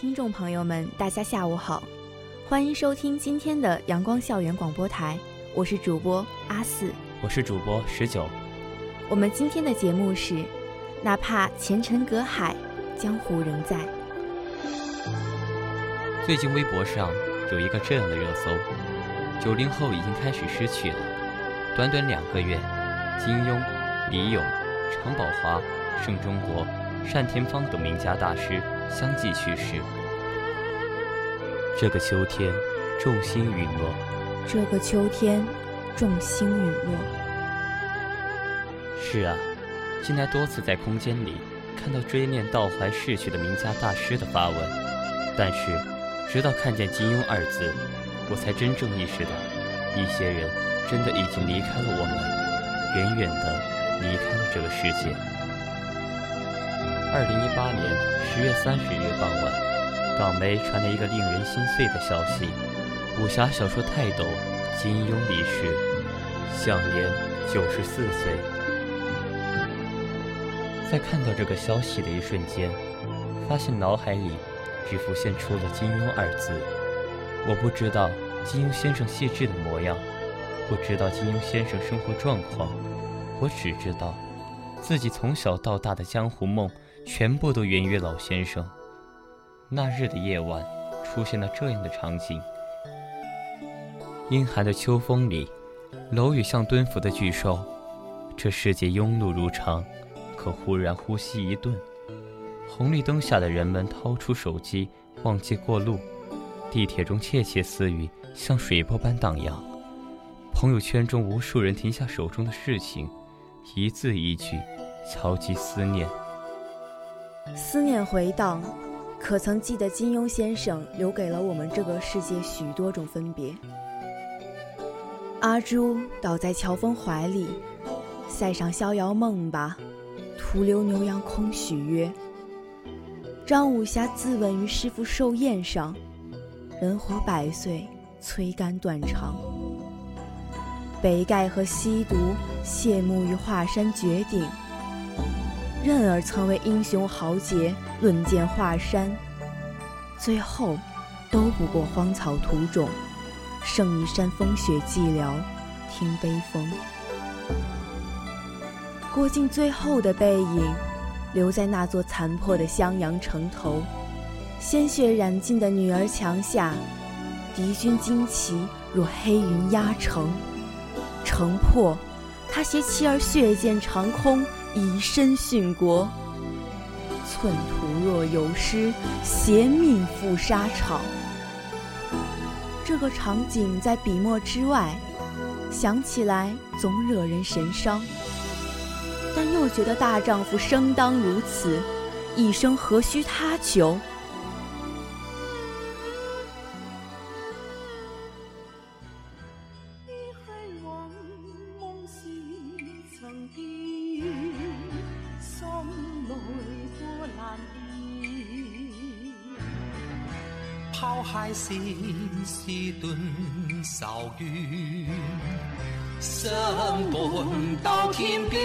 听众朋友们，大家下午好，欢迎收听今天的阳光校园广播台，我是主播阿四，我是主播十九。我们今天的节目是，哪怕前尘隔海，江湖仍在。最近微博上有一个这样的热搜：九零后已经开始失去了，短短两个月，金庸、李咏、常宝华、盛中国、单田芳等名家大师。相继去世。这个秋天，众星陨落。这个秋天，众星陨落。是啊，近来多次在空间里看到追念悼怀逝去的名家大师的发文，但是，直到看见“金庸”二字，我才真正意识到，一些人真的已经离开了我们，远远的离开了这个世界。二零一八年。十月三十日傍晚，港媒传来一个令人心碎的消息：武侠小说泰斗金庸离世，享年九十四岁。在看到这个消息的一瞬间，发现脑海里只浮现出了“金庸”二字。我不知道金庸先生细致的模样，不知道金庸先生生活状况，我只知道，自己从小到大的江湖梦。全部都源于老先生。那日的夜晚，出现了这样的场景：阴寒的秋风里，楼宇像蹲伏的巨兽。这世界庸碌如常，可忽然呼吸一顿。红绿灯下的人们掏出手机，忘记过路。地铁中窃窃私语，像水波般荡漾。朋友圈中，无数人停下手中的事情，一字一句，敲击思念。思念回荡，可曾记得金庸先生留给了我们这个世界许多种分别？阿朱倒在乔峰怀里，塞上逍遥梦吧，徒留牛羊空许约。张武侠自刎于师傅寿宴上，人活百岁，催肝断肠。北丐和西毒谢幕于华山绝顶。任尔曾为英雄豪杰论剑华山，最后都不过荒草土种，剩一山风雪寂寥，听悲风。郭靖最后的背影，留在那座残破的襄阳城头，鲜血染尽的女儿墙下，敌军旌旗若黑云压城，城破，他携妻儿血溅长空。以身殉国，寸土若有失，携命赴沙场。这个场景在笔墨之外，想起来总惹人神伤，但又觉得大丈夫生当如此，一生何须他求？是是顿愁怨，相伴到天边。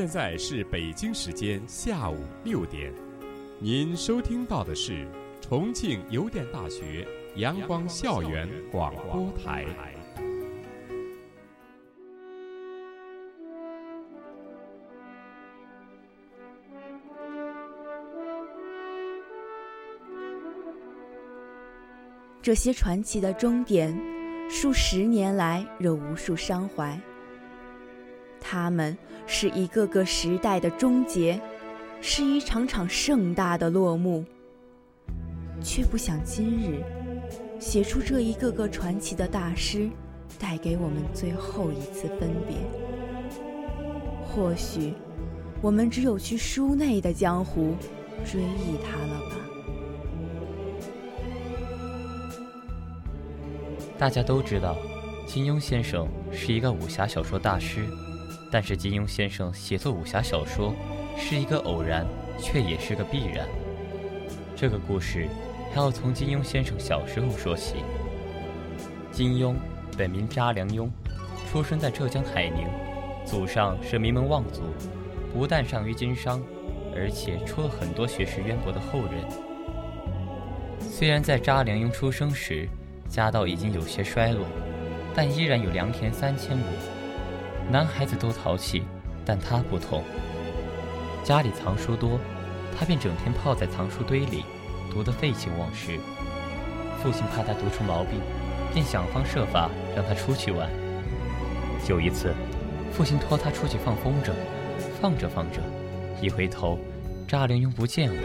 现在是北京时间下午六点，您收听到的是重庆邮电大学阳光校园广播台。这些传奇的终点，数十年来惹无数伤怀。他们是一个个时代的终结，是一场场盛大的落幕。却不想今日，写出这一个个传奇的大师，带给我们最后一次分别。或许，我们只有去书内的江湖，追忆他了吧。大家都知道，金庸先生是一个武侠小说大师，但是金庸先生写作武侠小说是一个偶然，却也是个必然。这个故事还要从金庸先生小时候说起。金庸本名查良镛，出生在浙江海宁，祖上是名门望族，不但善于经商，而且出了很多学识渊博的后人。虽然在查良镛出生时，家道已经有些衰落，但依然有良田三千亩。男孩子都淘气，但他不同。家里藏书多，他便整天泡在藏书堆里，读得废寝忘食。父亲怕他读出毛病，便想方设法让他出去玩。有一次，父亲托他出去放风筝，放着放着，一回头，查良镛不见了。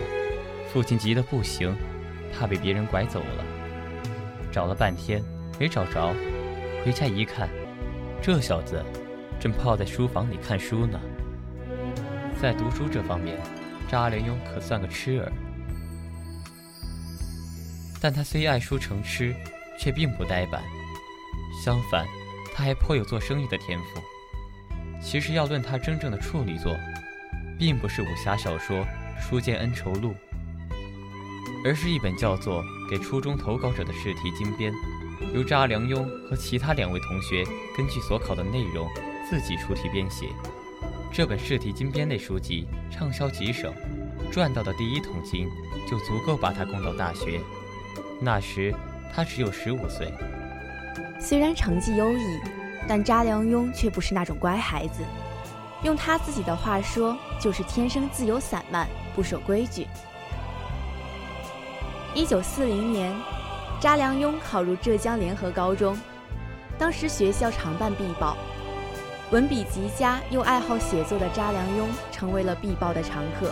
父亲急得不行，怕被别人拐走了。找了半天没找着，回家一看，这小子正泡在书房里看书呢。在读书这方面，查良镛可算个痴儿。但他虽爱书成痴，却并不呆板，相反，他还颇有做生意的天赋。其实要论他真正的处女作，并不是武侠小说《书剑恩仇录》。而是一本叫做《给初中投稿者的试题精编》，由查良镛和其他两位同学根据所考的内容自己出题编写。这本试题精编类书籍畅销极省，赚到的第一桶金就足够把他供到大学。那时他只有十五岁。虽然成绩优异，但查良镛却不是那种乖孩子。用他自己的话说，就是天生自由散漫，不守规矩。一九四零年，查良镛考入浙江联合高中。当时学校常办壁报，文笔极佳又爱好写作的查良镛成为了壁报的常客。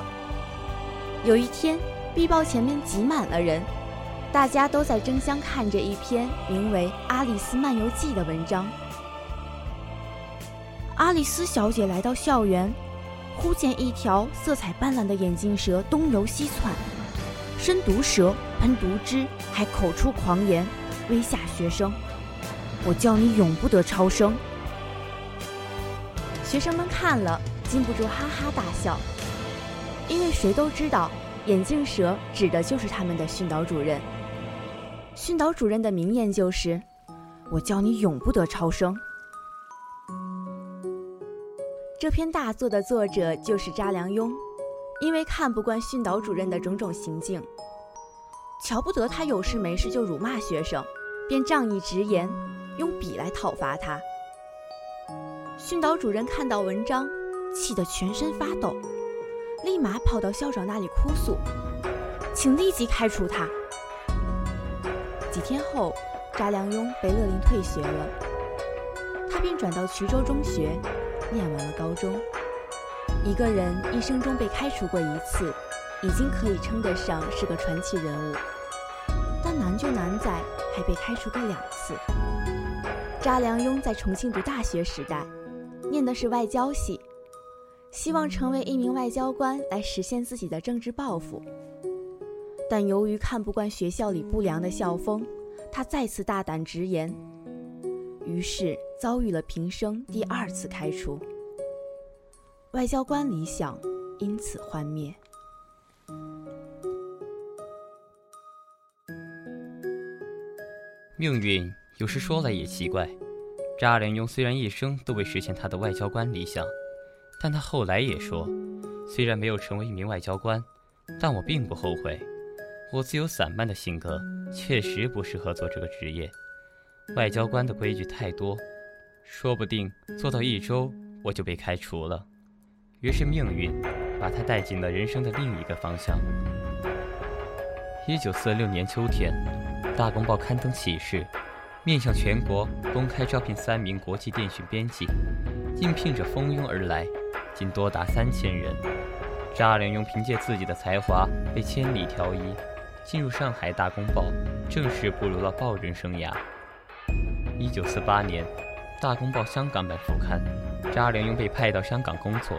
有一天，壁报前面挤满了人，大家都在争相看着一篇名为《阿丽斯漫游记》的文章。阿丽斯小姐来到校园，忽见一条色彩斑斓的眼镜蛇东游西窜。伸毒舌，喷毒汁，还口出狂言，威吓学生。我叫你永不得超生！学生们看了，禁不住哈哈大笑，因为谁都知道，眼镜蛇指的就是他们的训导主任。训导主任的名言就是：“我叫你永不得超生。”这篇大作的作者就是查良镛。因为看不惯训导主任的种种行径，瞧不得他有事没事就辱骂学生，便仗义直言，用笔来讨伐他。训导主任看到文章，气得全身发抖，立马跑到校长那里哭诉，请立即开除他。几天后，查良镛被勒令退学了，他便转到衢州中学，念完了高中。一个人一生中被开除过一次，已经可以称得上是个传奇人物。但难就难在还被开除过两次。查良镛在重庆读大学时代，念的是外交系，希望成为一名外交官来实现自己的政治抱负。但由于看不惯学校里不良的校风，他再次大胆直言，于是遭遇了平生第二次开除。外交官理想因此幻灭。命运有时说来也奇怪，查良镛虽然一生都未实现他的外交官理想，但他后来也说，虽然没有成为一名外交官，但我并不后悔。我自由散漫的性格确实不适合做这个职业，外交官的规矩太多，说不定做到一周我就被开除了。于是命运把他带进了人生的另一个方向。一九四六年秋天，《大公报》刊登启事，面向全国公开招聘三名国际电讯编辑，应聘者蜂拥而来，竟多达三千人。查良镛凭借自己的才华被千里挑一。进入上海《大公报》，正式步入了报人生涯。一九四八年，《大公报》香港版副刊，查良镛被派到香港工作，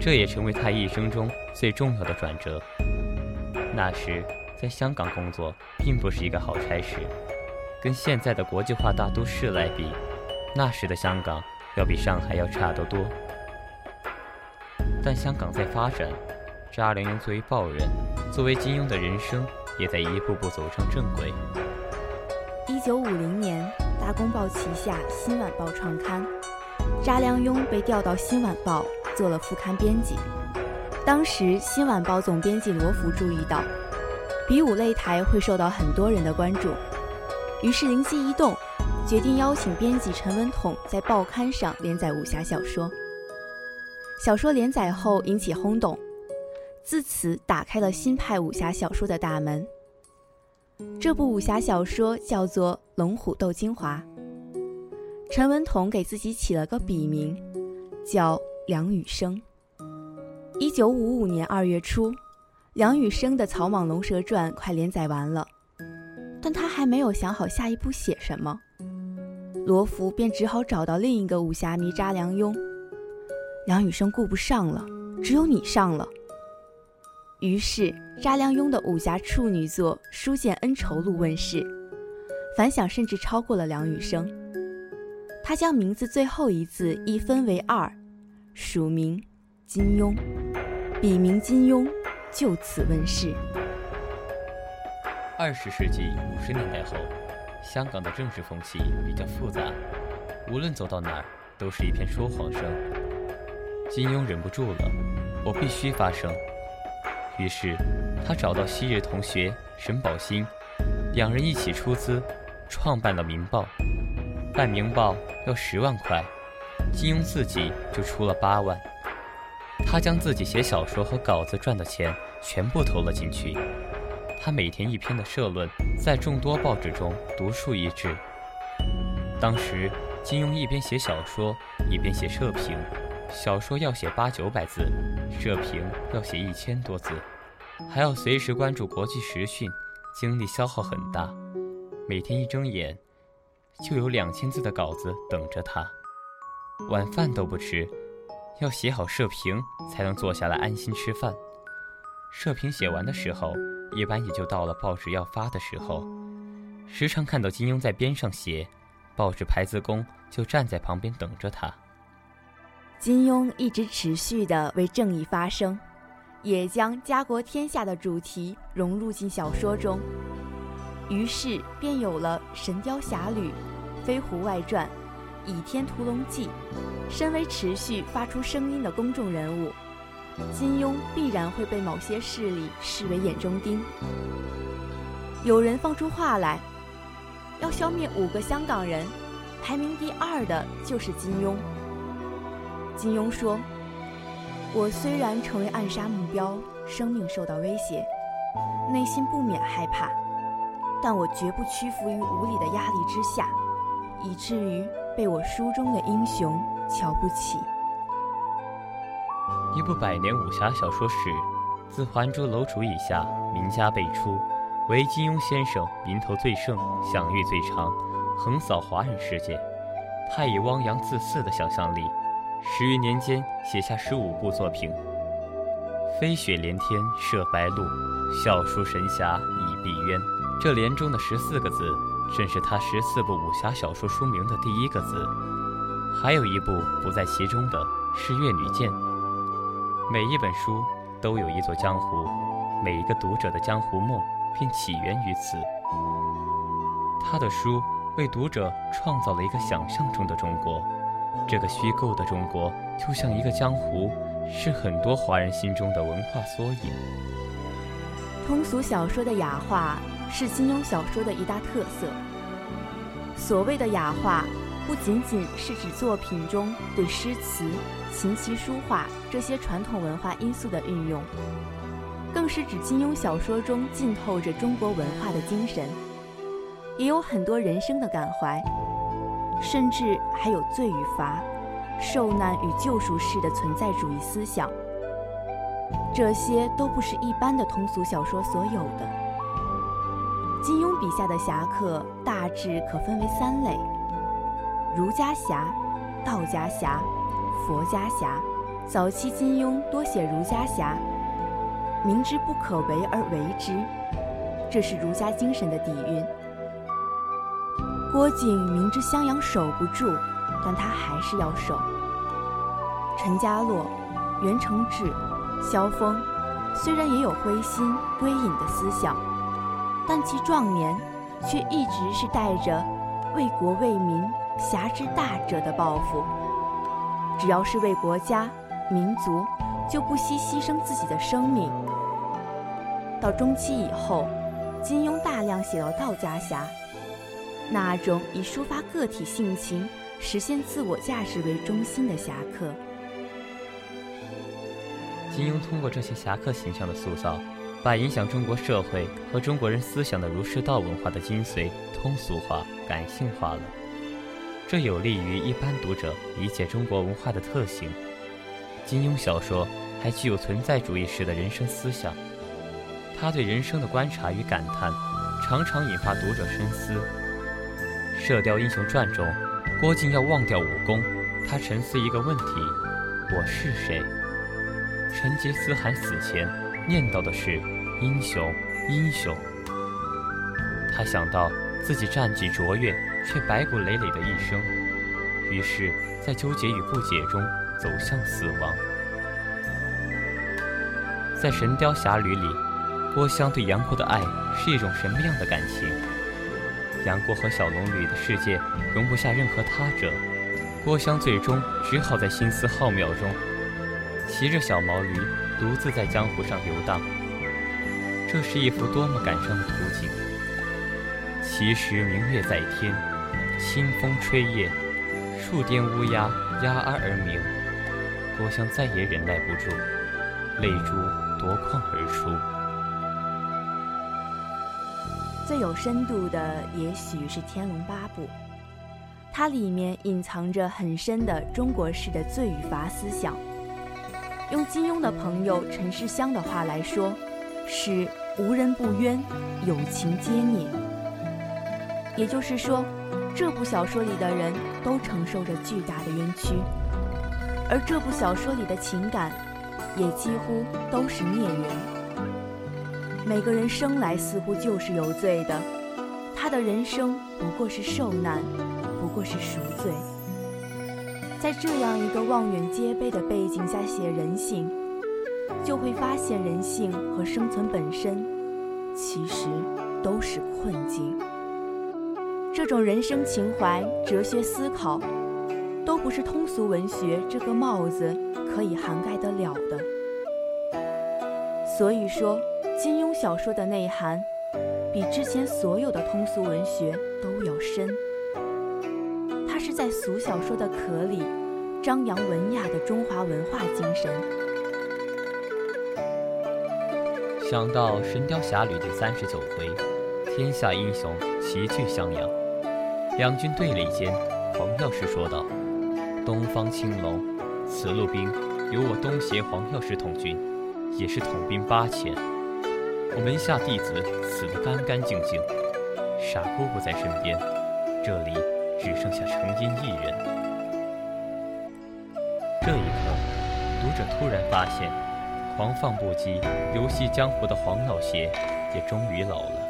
这也成为他一生中最重要的转折。那时，在香港工作并不是一个好差事，跟现在的国际化大都市来比，那时的香港要比上海要差得多。但香港在发展，查良镛作为报人，作为金庸的人生。也在一步步走上正轨。一九五零年，《大公报》旗下《新晚报》创刊，查良镛被调到《新晚报》做了副刊编辑。当时，《新晚报》总编辑罗福注意到，比武擂台会受到很多人的关注，于是灵机一动，决定邀请编辑陈文统在报刊上连载武侠小说。小说连载后引起轰动。自此打开了新派武侠小说的大门。这部武侠小说叫做《龙虎斗精华》。陈文统给自己起了个笔名，叫梁羽生。一九五五年二月初，梁羽生的《草莽龙蛇传》快连载完了，但他还没有想好下一步写什么，罗浮便只好找到另一个武侠迷查良镛。梁羽生顾不上了，只有你上了。于是，查良镛的武侠处女作《书剑恩仇录》问世，反响甚至超过了梁羽生。他将名字最后一字一分为二，署名金庸，笔名金庸就此问世。二十世纪五十年代后，香港的政治风气比较复杂，无论走到哪儿，都是一片说谎声。金庸忍不住了，我必须发声。于是，他找到昔日同学沈宝新，两人一起出资创办了《明报》。办《明报》要十万块，金庸自己就出了八万。他将自己写小说和稿子赚的钱全部投了进去。他每天一篇的社论，在众多报纸中独树一帜。当时，金庸一边写小说，一边写社评。小说要写八九百字，社评要写一千多字，还要随时关注国际时讯，精力消耗很大。每天一睁眼，就有两千字的稿子等着他。晚饭都不吃，要写好社评才能坐下来安心吃饭。社评写完的时候，一般也就到了报纸要发的时候。时常看到金庸在边上写，报纸排字工就站在旁边等着他。金庸一直持续地为正义发声，也将家国天下的主题融入进小说中，于是便有了《神雕侠侣》《飞狐外传》《倚天屠龙记》。身为持续发出声音的公众人物，金庸必然会被某些势力视为眼中钉。有人放出话来，要消灭五个香港人，排名第二的就是金庸。金庸说：“我虽然成为暗杀目标，生命受到威胁，内心不免害怕，但我绝不屈服于无理的压力之下，以至于被我书中的英雄瞧不起。”一部百年武侠小说史，自《还珠楼主》以下，名家辈出，唯金庸先生名头最盛，享誉最长，横扫华人世界。他以汪洋自肆的想象力。十余年间写下十五部作品，《飞雪连天射白鹿，笑书神侠倚碧鸳》。这连中的十四个字，正是他十四部武侠小说书名的第一个字。还有一部不在其中的是《越女剑》。每一本书都有一座江湖，每一个读者的江湖梦便起源于此。他的书为读者创造了一个想象中的中国。这个虚构的中国就像一个江湖，是很多华人心中的文化缩影。通俗小说的雅化是金庸小说的一大特色。所谓的雅化，不仅仅是指作品中对诗词、琴棋书画这些传统文化因素的运用，更是指金庸小说中浸透着中国文化的精神，也有很多人生的感怀。甚至还有罪与罚、受难与救赎式的存在主义思想，这些都不是一般的通俗小说所有的。金庸笔下的侠客大致可分为三类：儒家侠、道家侠、佛家侠。早期金庸多写儒家侠，明知不可为而为之，这是儒家精神的底蕴。郭靖明知襄阳守不住，但他还是要守。陈家洛、袁承志、萧峰，虽然也有灰心归隐的思想，但其壮年却一直是带着为国为民、侠之大者的抱负。只要是为国家、民族，就不惜牺牲自己的生命。到中期以后，金庸大量写到道家侠。那种以抒发个体性情、实现自我价值为中心的侠客，金庸通过这些侠客形象的塑造，把影响中国社会和中国人思想的儒释道文化的精髓通俗化、感性化了。这有利于一般读者理解中国文化的特性。金庸小说还具有存在主义式的人生思想，他对人生的观察与感叹，常常引发读者深思。《射雕英雄传》中，郭靖要忘掉武功，他沉思一个问题：我是谁？成吉思汗死前念叨的是英雄，英雄。他想到自己战绩卓越却白骨累累的一生，于是，在纠结与不解中走向死亡。在《神雕侠侣》里，郭襄对杨过的爱是一种什么样的感情？杨过和小龙女的世界容不下任何他者，郭襄最终只好在心思浩渺中，骑着小毛驴独自在江湖上游荡。这是一幅多么感伤的图景！其实明月在天，清风吹叶，树颠乌鸦鸦儿而鸣。郭襄再也忍耐不住，泪珠夺眶而出。最有深度的，也许是《天龙八部》，它里面隐藏着很深的中国式的罪与罚思想。用金庸的朋友陈世香的话来说，是“无人不冤，有情皆孽”。也就是说，这部小说里的人都承受着巨大的冤屈，而这部小说里的情感，也几乎都是孽缘。每个人生来似乎就是有罪的，他的人生不过是受难，不过是赎罪。在这样一个望远皆悲的背景下写人性，就会发现人性和生存本身其实都是困境。这种人生情怀、哲学思考，都不是通俗文学这个帽子可以涵盖得了的。所以说。金庸小说的内涵，比之前所有的通俗文学都要深。它是在俗小说的壳里，张扬文雅的中华文化精神。想到《神雕侠侣》第三十九回，天下英雄齐聚襄阳，两军对垒间，黄药师说道：“东方青龙，此路兵由我东邪黄药师统军，也是统兵八千。”我门下弟子死得干干净净，傻姑不在身边，这里只剩下程音一人。这一刻，读者突然发现，狂放不羁、游戏江湖的黄老邪也终于老了。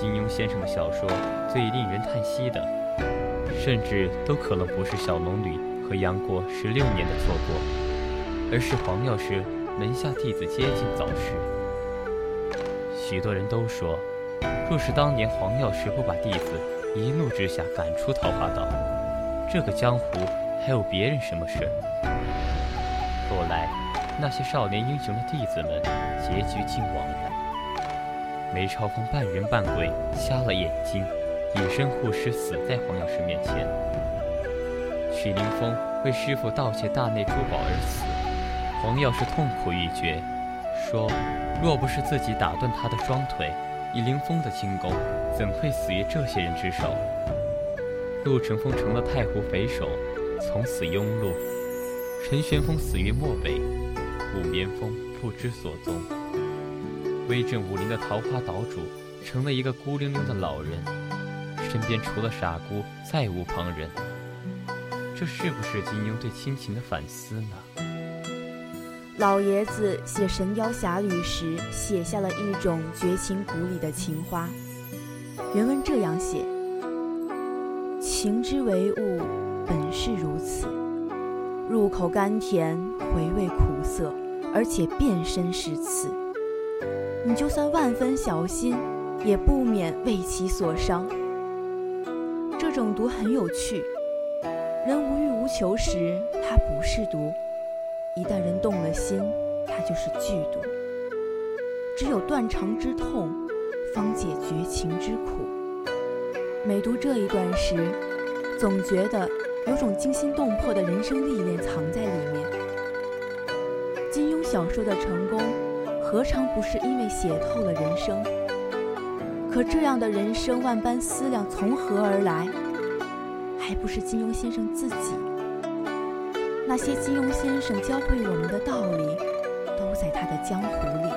金庸先生的小说最令人叹息的，甚至都可能不是小龙女和杨过十六年的错过，而是黄药师门下弟子接近早逝。许多人都说，若是当年黄药师不把弟子一怒之下赶出桃花岛，这个江湖还有别人什么事？后来，那些少年英雄的弟子们结局竟惘然。梅超风半人半鬼，瞎了眼睛，以身护师，死在黄药师面前。许灵峰为师傅盗窃大内珠宝而死，黄药师痛苦欲绝，说：若不是自己打断他的双腿，以凌峰的轻功，怎会死于这些人之手？陆乘风成了太湖匪首，从此庸碌；陈玄风死于漠北，武绵风不知所踪。威震武林的桃花岛主，成了一个孤零零的老人，身边除了傻姑，再无旁人。这是不是金庸对亲情的反思呢？老爷子写《神雕侠侣》时，写下了一种绝情谷里的情花。原文这样写：“情之为物，本是如此，入口甘甜，回味苦涩，而且遍身是刺。你就算万分小心，也不免为其所伤。”这种毒很有趣。人无欲无求时，它不是毒；一旦人动了心，它就是剧毒。只有断肠之痛，方解绝情之苦。每读这一段时，总觉得有种惊心动魄的人生历练藏在里面。金庸小说的成功，何尝不是因为写透了人生？可这样的人生万般思量从何而来？还不是金庸先生自己。那些金庸先生教会我们的道理，都在他的江湖里。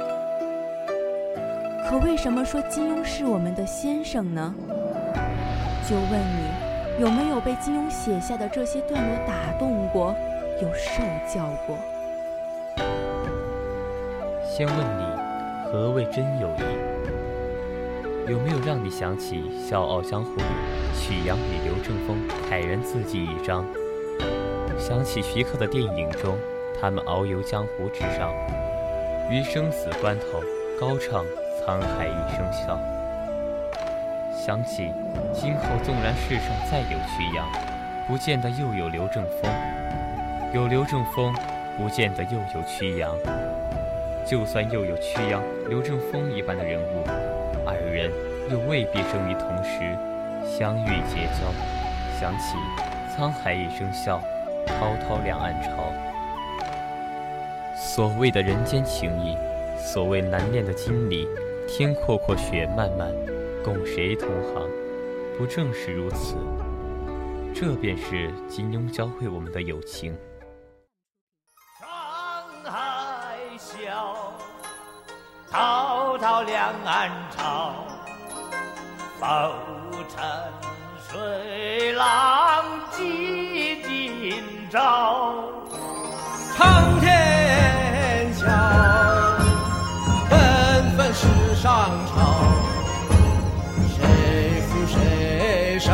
可为什么说金庸是我们的先生呢？就问你，有没有被金庸写下的这些段落打动过，有受教过？先问你，何谓真友谊？有没有让你想起《笑傲江湖》里曲阳与刘正风慨然自尽一张？想起徐克的电影中他们遨游江湖之上，于生死关头高唱“沧海一声笑”。想起今后纵然世上再有曲阳，不见得又有刘正风；有刘正风，不见得又有曲阳。就算又有曲阳、刘正风一般的人物。二人又未必生于同时，相遇结交。想起沧海一声笑，滔滔两岸潮。所谓的人间情谊，所谓难念的经历，天阔阔，雪漫漫，共谁同行？不正是如此？这便是金庸教会我们的友情。两岸潮，浮沉水浪几今朝。苍天笑，纷纷世上潮，谁负谁胜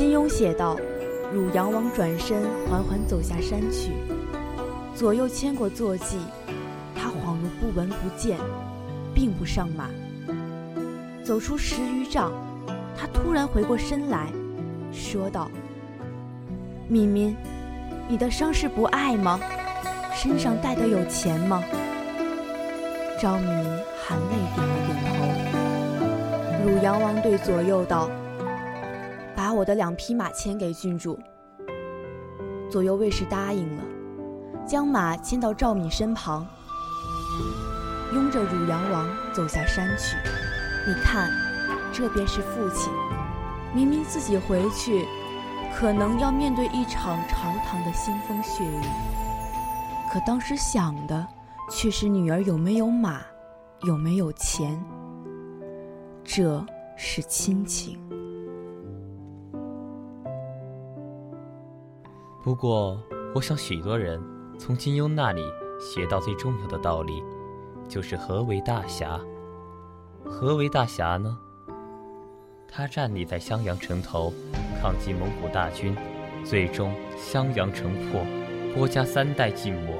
金庸写道：“汝阳王转身缓缓走下山去，左右牵过坐骑，他恍如不闻不见，并不上马。走出十余丈，他突然回过身来说道：‘敏敏，你的伤势不碍吗？身上带的有钱吗？’”赵敏含泪点了点头。汝阳王对左右道：“把我的两匹马牵给郡主。”左右卫士答应了，将马牵到赵敏身旁，拥着汝阳王走下山去。你看，这便是父亲。明明自己回去，可能要面对一场长长的腥风血雨。可当时想的却是女儿有没有马，有没有钱。这是亲情。不过，我想许多人从金庸那里学到最重要的道理，就是何为大侠。何为大侠呢？他站立在襄阳城头，抗击蒙古大军，最终襄阳城破，郭家三代尽没，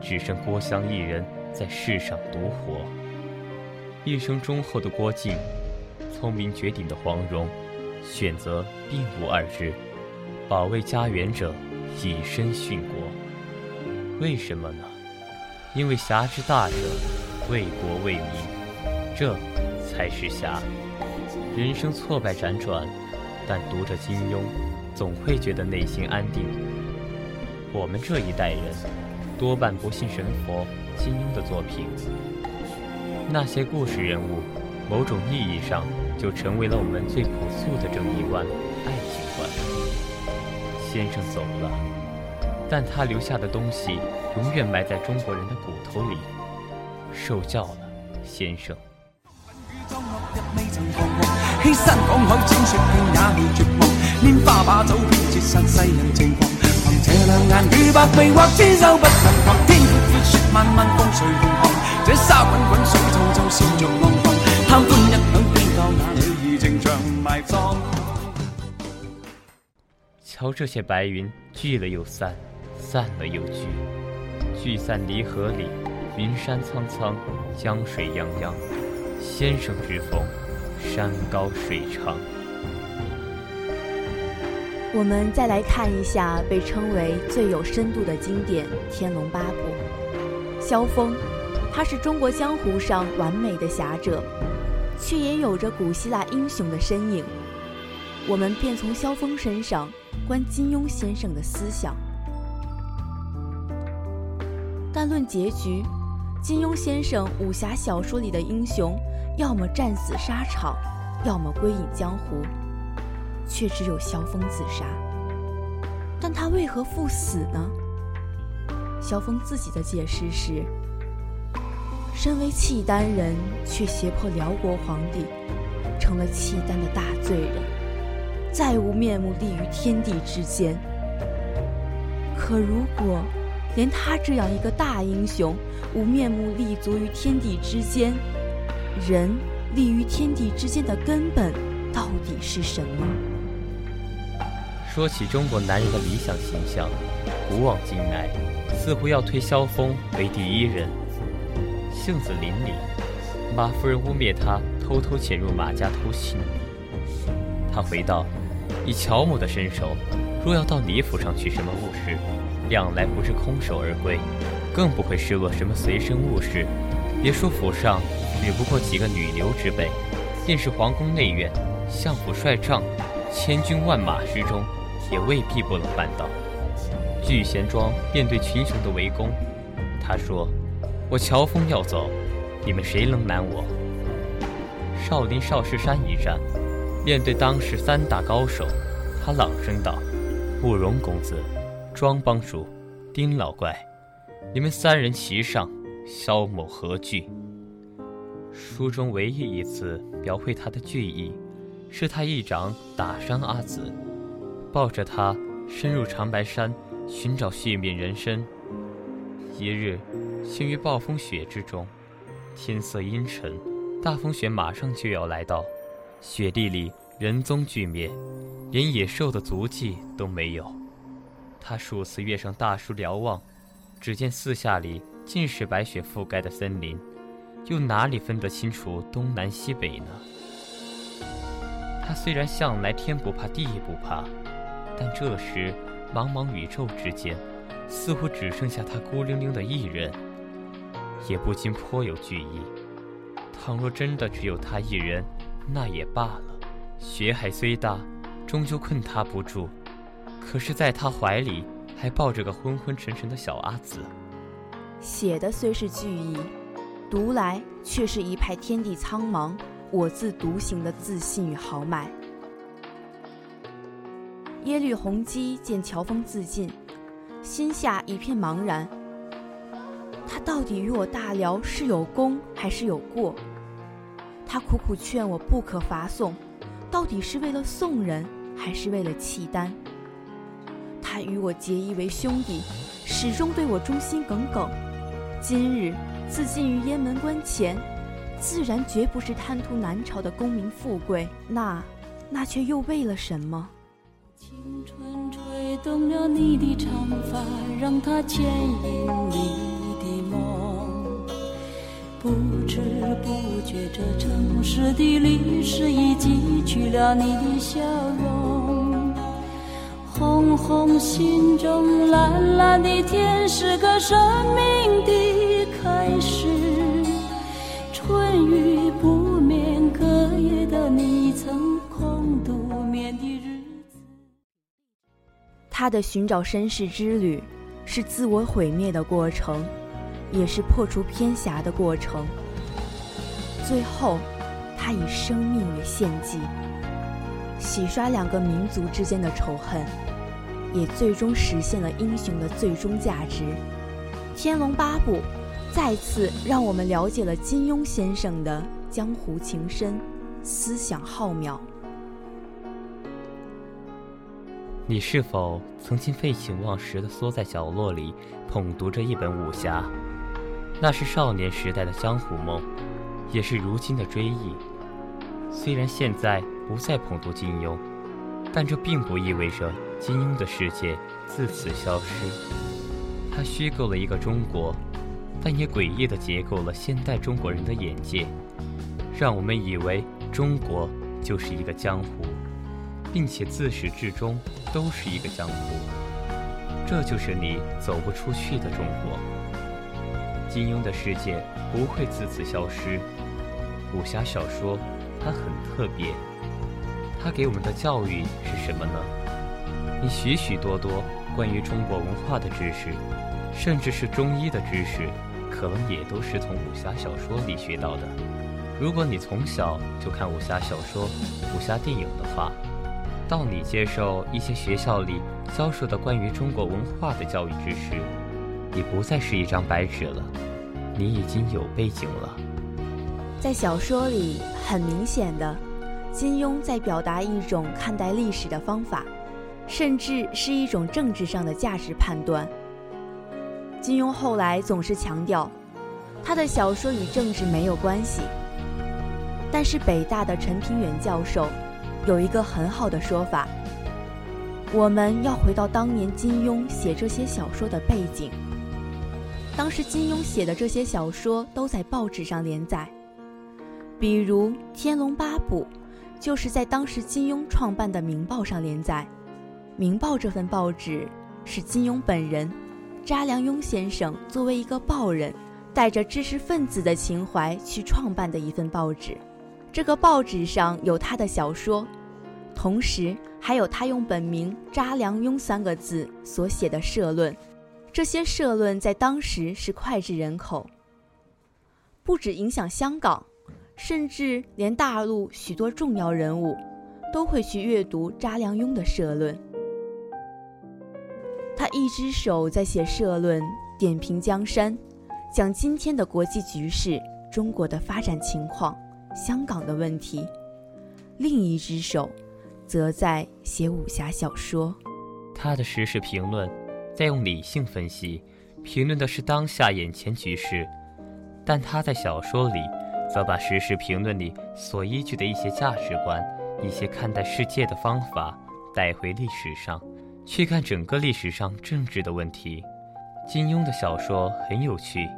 只剩郭襄一人在世上独活。一生忠厚的郭靖，聪明绝顶的黄蓉，选择并无二致。保卫家园者，以身殉国。为什么呢？因为侠之大者，为国为民，这才是侠。人生挫败辗转，但读着金庸，总会觉得内心安定。我们这一代人，多半不信神佛，金庸的作品，那些故事人物，某种意义上就成为了我们最朴素的正义观、爱情观。先生走了，但他留下的东西永远埋在中国人的骨头里。受教了，先生。瞧这些白云，聚了又散，散了又聚，聚散离合里，云山苍苍，江水泱泱。先生之风，山高水长。我们再来看一下被称为最有深度的经典《天龙八部》。萧峰，他是中国江湖上完美的侠者，却也有着古希腊英雄的身影。我们便从萧峰身上。观金庸先生的思想，但论结局，金庸先生武侠小说里的英雄，要么战死沙场，要么归隐江湖，却只有萧峰自杀。但他为何赴死呢？萧峰自己的解释是：身为契丹人，却胁迫辽国皇帝，成了契丹的大罪人。再无面目立于天地之间。可如果连他这样一个大英雄无面目立足于天地之间，人立于天地之间的根本到底是什么？说起中国男人的理想形象，古往今来，似乎要推萧峰为第一人。性子凛凛，马夫人污蔑他偷偷潜入马家偷情，他回道。以乔某的身手，若要到李府上取什么物事，两来不是空手而归，更不会失落什么随身物事。别说府上只不过几个女流之辈，便是皇宫内院，相府帅帐，千军万马之中，也未必不能办到。聚贤庄面对群雄的围攻，他说：“我乔峰要走，你们谁能拦我？”少林少室山一战。面对当时三大高手，他朗声道：“慕容公子，庄帮主，丁老怪，你们三人齐上，萧某何惧？”书中唯一一次描绘他的惧意，是他一掌打伤阿紫，抱着他深入长白山寻找续命人参。一日，行于暴风雪之中，天色阴沉，大风雪马上就要来到。雪地里人踪俱灭，连野兽的足迹都没有。他数次跃上大树瞭望，只见四下里尽是白雪覆盖的森林，又哪里分得清楚东南西北呢？他虽然向来天不怕地不怕，但这时茫茫宇宙之间，似乎只剩下他孤零零的一人，也不禁颇有惧意。倘若真的只有他一人，那也罢了，雪海虽大，终究困他不住。可是，在他怀里还抱着个昏昏沉沉的小阿紫。写的虽是句意，读来却是一派天地苍茫，我自独行的自信与豪迈。耶律洪基见乔峰自尽，心下一片茫然。他到底与我大辽是有功还是有过？他苦苦劝我不可伐宋，到底是为了宋人还是为了契丹？他与我结义为兄弟，始终对我忠心耿耿。今日自尽于雁门关前，自然绝不是贪图南朝的功名富贵，那，那却又为了什么？青春吹动了你的长发，让它牵引你知不觉，这城市的历史已记取了你的笑容。红红心中，蓝蓝的天，是个生命的开始。春雨不眠，隔夜的你曾空独眠的日子。他的寻找身世之旅，是自我毁灭的过程，也是破除偏狭的过程。最后，他以生命为献祭，洗刷两个民族之间的仇恨。也最终实现了英雄的最终价值。《天龙八部》再次让我们了解了金庸先生的江湖情深、思想浩渺。你是否曾经废寝忘食地缩在角落里，捧读着一本武侠？那是少年时代的江湖梦，也是如今的追忆。虽然现在不再捧读金庸，但这并不意味着。金庸的世界自此消失，他虚构了一个中国，但也诡异地结构了现代中国人的眼界，让我们以为中国就是一个江湖，并且自始至终都是一个江湖。这就是你走不出去的中国。金庸的世界不会自此消失。武侠小说它很特别，它给我们的教育是什么呢？你许许多多关于中国文化的知识，甚至是中医的知识，可能也都是从武侠小说里学到的。如果你从小就看武侠小说、武侠电影的话，到你接受一些学校里教授的关于中国文化的教育知识，你不再是一张白纸了，你已经有背景了。在小说里，很明显的，金庸在表达一种看待历史的方法。甚至是一种政治上的价值判断。金庸后来总是强调，他的小说与政治没有关系。但是北大的陈平远教授有一个很好的说法：我们要回到当年金庸写这些小说的背景。当时金庸写的这些小说都在报纸上连载，比如《天龙八部》，就是在当时金庸创办的《明报》上连载。《明报》这份报纸是金庸本人，查良镛先生作为一个报人，带着知识分子的情怀去创办的一份报纸。这个报纸上有他的小说，同时还有他用本名查良镛三个字所写的社论。这些社论在当时是脍炙人口，不止影响香港，甚至连大陆许多重要人物都会去阅读查良镛的社论。他一只手在写社论，点评江山，讲今天的国际局势、中国的发展情况、香港的问题；另一只手，则在写武侠小说。他的时事评论，在用理性分析，评论的是当下眼前局势；但他在小说里，则把时事评论里所依据的一些价值观、一些看待世界的方法带回历史上。去看整个历史上政治的问题。金庸的小说很有趣，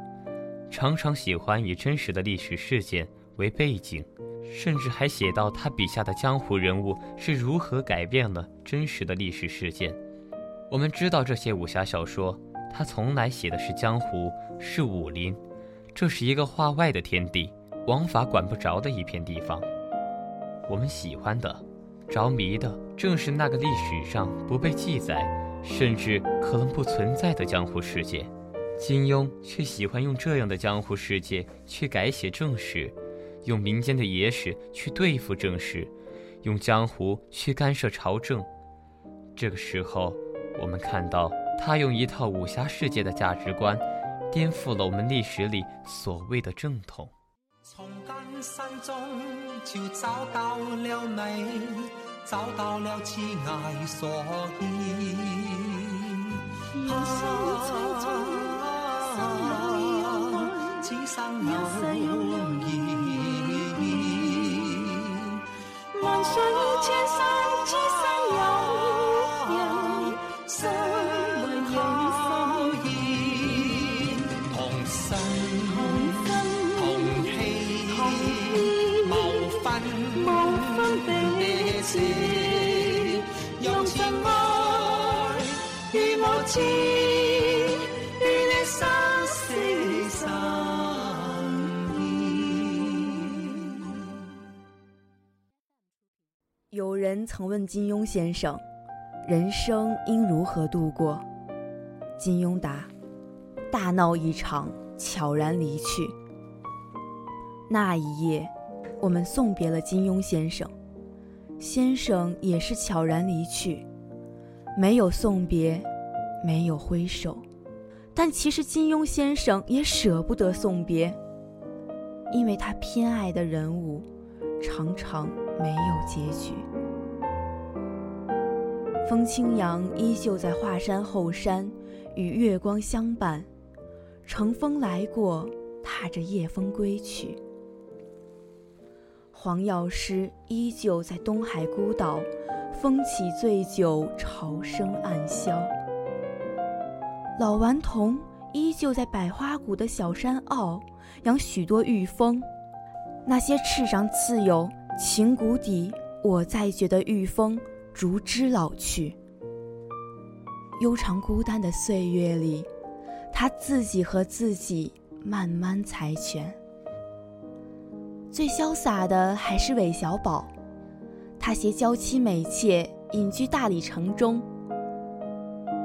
常常喜欢以真实的历史事件为背景，甚至还写到他笔下的江湖人物是如何改变了真实的历史事件。我们知道这些武侠小说，他从来写的是江湖，是武林，这是一个画外的天地，王法管不着的一片地方。我们喜欢的。着迷的正是那个历史上不被记载，甚至可能不存在的江湖世界。金庸却喜欢用这样的江湖世界去改写正史，用民间的野史去对付正史，用江湖去干涉朝政。这个时候，我们看到他用一套武侠世界的价值观，颠覆了我们历史里所谓的正统。一生中就找到了你，找到了挚爱所依。人生匆匆，只生有世有容易。万水千山，只有人曾问金庸先生：“人生应如何度过？”金庸答：“大闹一场，悄然离去。”那一夜，我们送别了金庸先生，先生也是悄然离去，没有送别，没有挥手，但其实金庸先生也舍不得送别，因为他偏爱的人物常常没有结局。风清扬依旧在华山后山，与月光相伴，乘风来过，踏着夜风归去。黄药师依旧在东海孤岛，风起醉酒，潮生暗消。老顽童依旧在百花谷的小山坳，养许多玉蜂。那些翅上刺有“情谷底，我在觉”的玉蜂，逐之老去。悠长孤单的岁月里，他自己和自己慢慢猜拳。最潇洒的还是韦小宝，他携娇妻美妾隐居大理城中，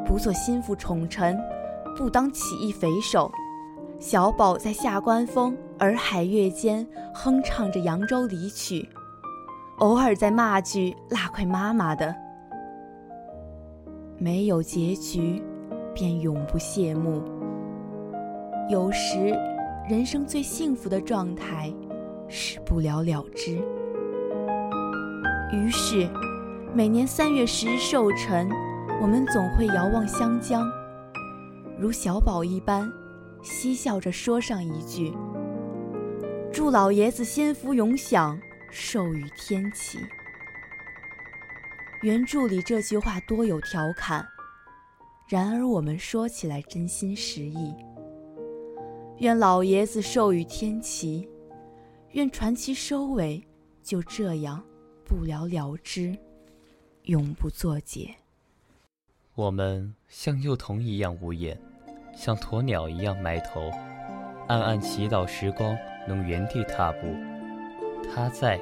不做心腹宠臣，不当起义匪首。小宝在下关风、洱海月间哼唱着扬州离曲，偶尔在骂句“辣块妈妈的”。没有结局，便永不谢幕。有时，人生最幸福的状态是不了了之。于是，每年三月十日寿辰，我们总会遥望湘江，如小宝一般，嬉笑着说上一句：“祝老爷子仙福永享，寿与天齐。”原著里这句话多有调侃，然而我们说起来真心实意。愿老爷子寿与天齐，愿传奇收尾就这样不了了之，永不作结。我们像幼童一样无言，像鸵鸟一样埋头，暗暗祈祷时光能原地踏步。他在，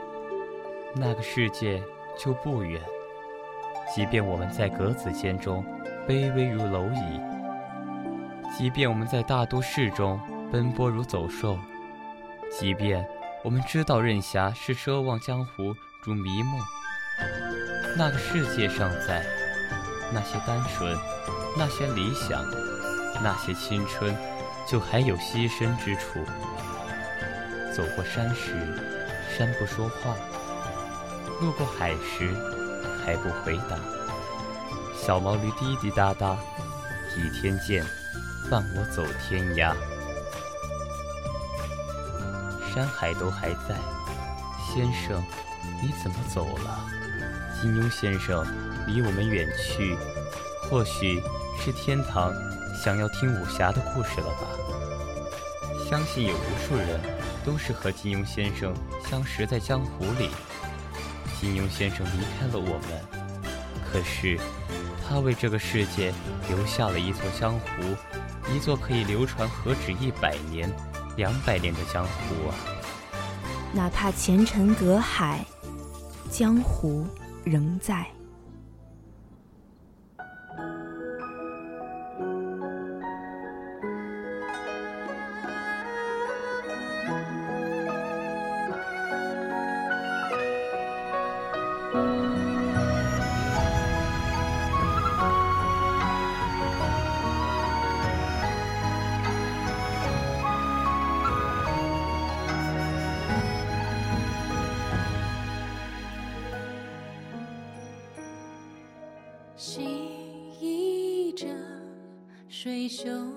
那个世界就不远。即便我们在格子间中卑微如蝼蚁，即便我们在大都市中奔波如走兽，即便我们知道任侠是奢望江湖如迷梦，那个世界尚在，那些单纯，那些理想，那些青春，就还有牺牲之处。走过山时，山不说话；路过海时，海不回答，小毛驴滴滴答答，倚天剑，伴我走天涯。山海都还在，先生，你怎么走了？金庸先生离我们远去，或许是天堂想要听武侠的故事了吧？相信有无数人都是和金庸先生相识在江湖里。金庸先生离开了我们，可是他为这个世界留下了一座江湖，一座可以流传何止一百年、两百年的江湖啊！哪怕前尘隔海，江湖仍在。水袖。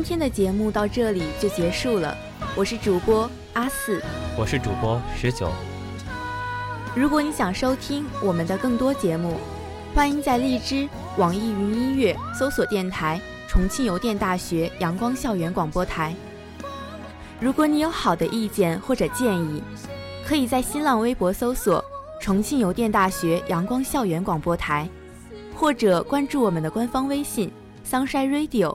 今天的节目到这里就结束了，我是主播阿四。我是主播十九。如果你想收听我们的更多节目，欢迎在荔枝、网易云音乐搜索电台“重庆邮电大学阳光校园广播台”。如果你有好的意见或者建议，可以在新浪微博搜索“重庆邮电大学阳光校园广播台”，或者关注我们的官方微信 “Sunshine Radio”。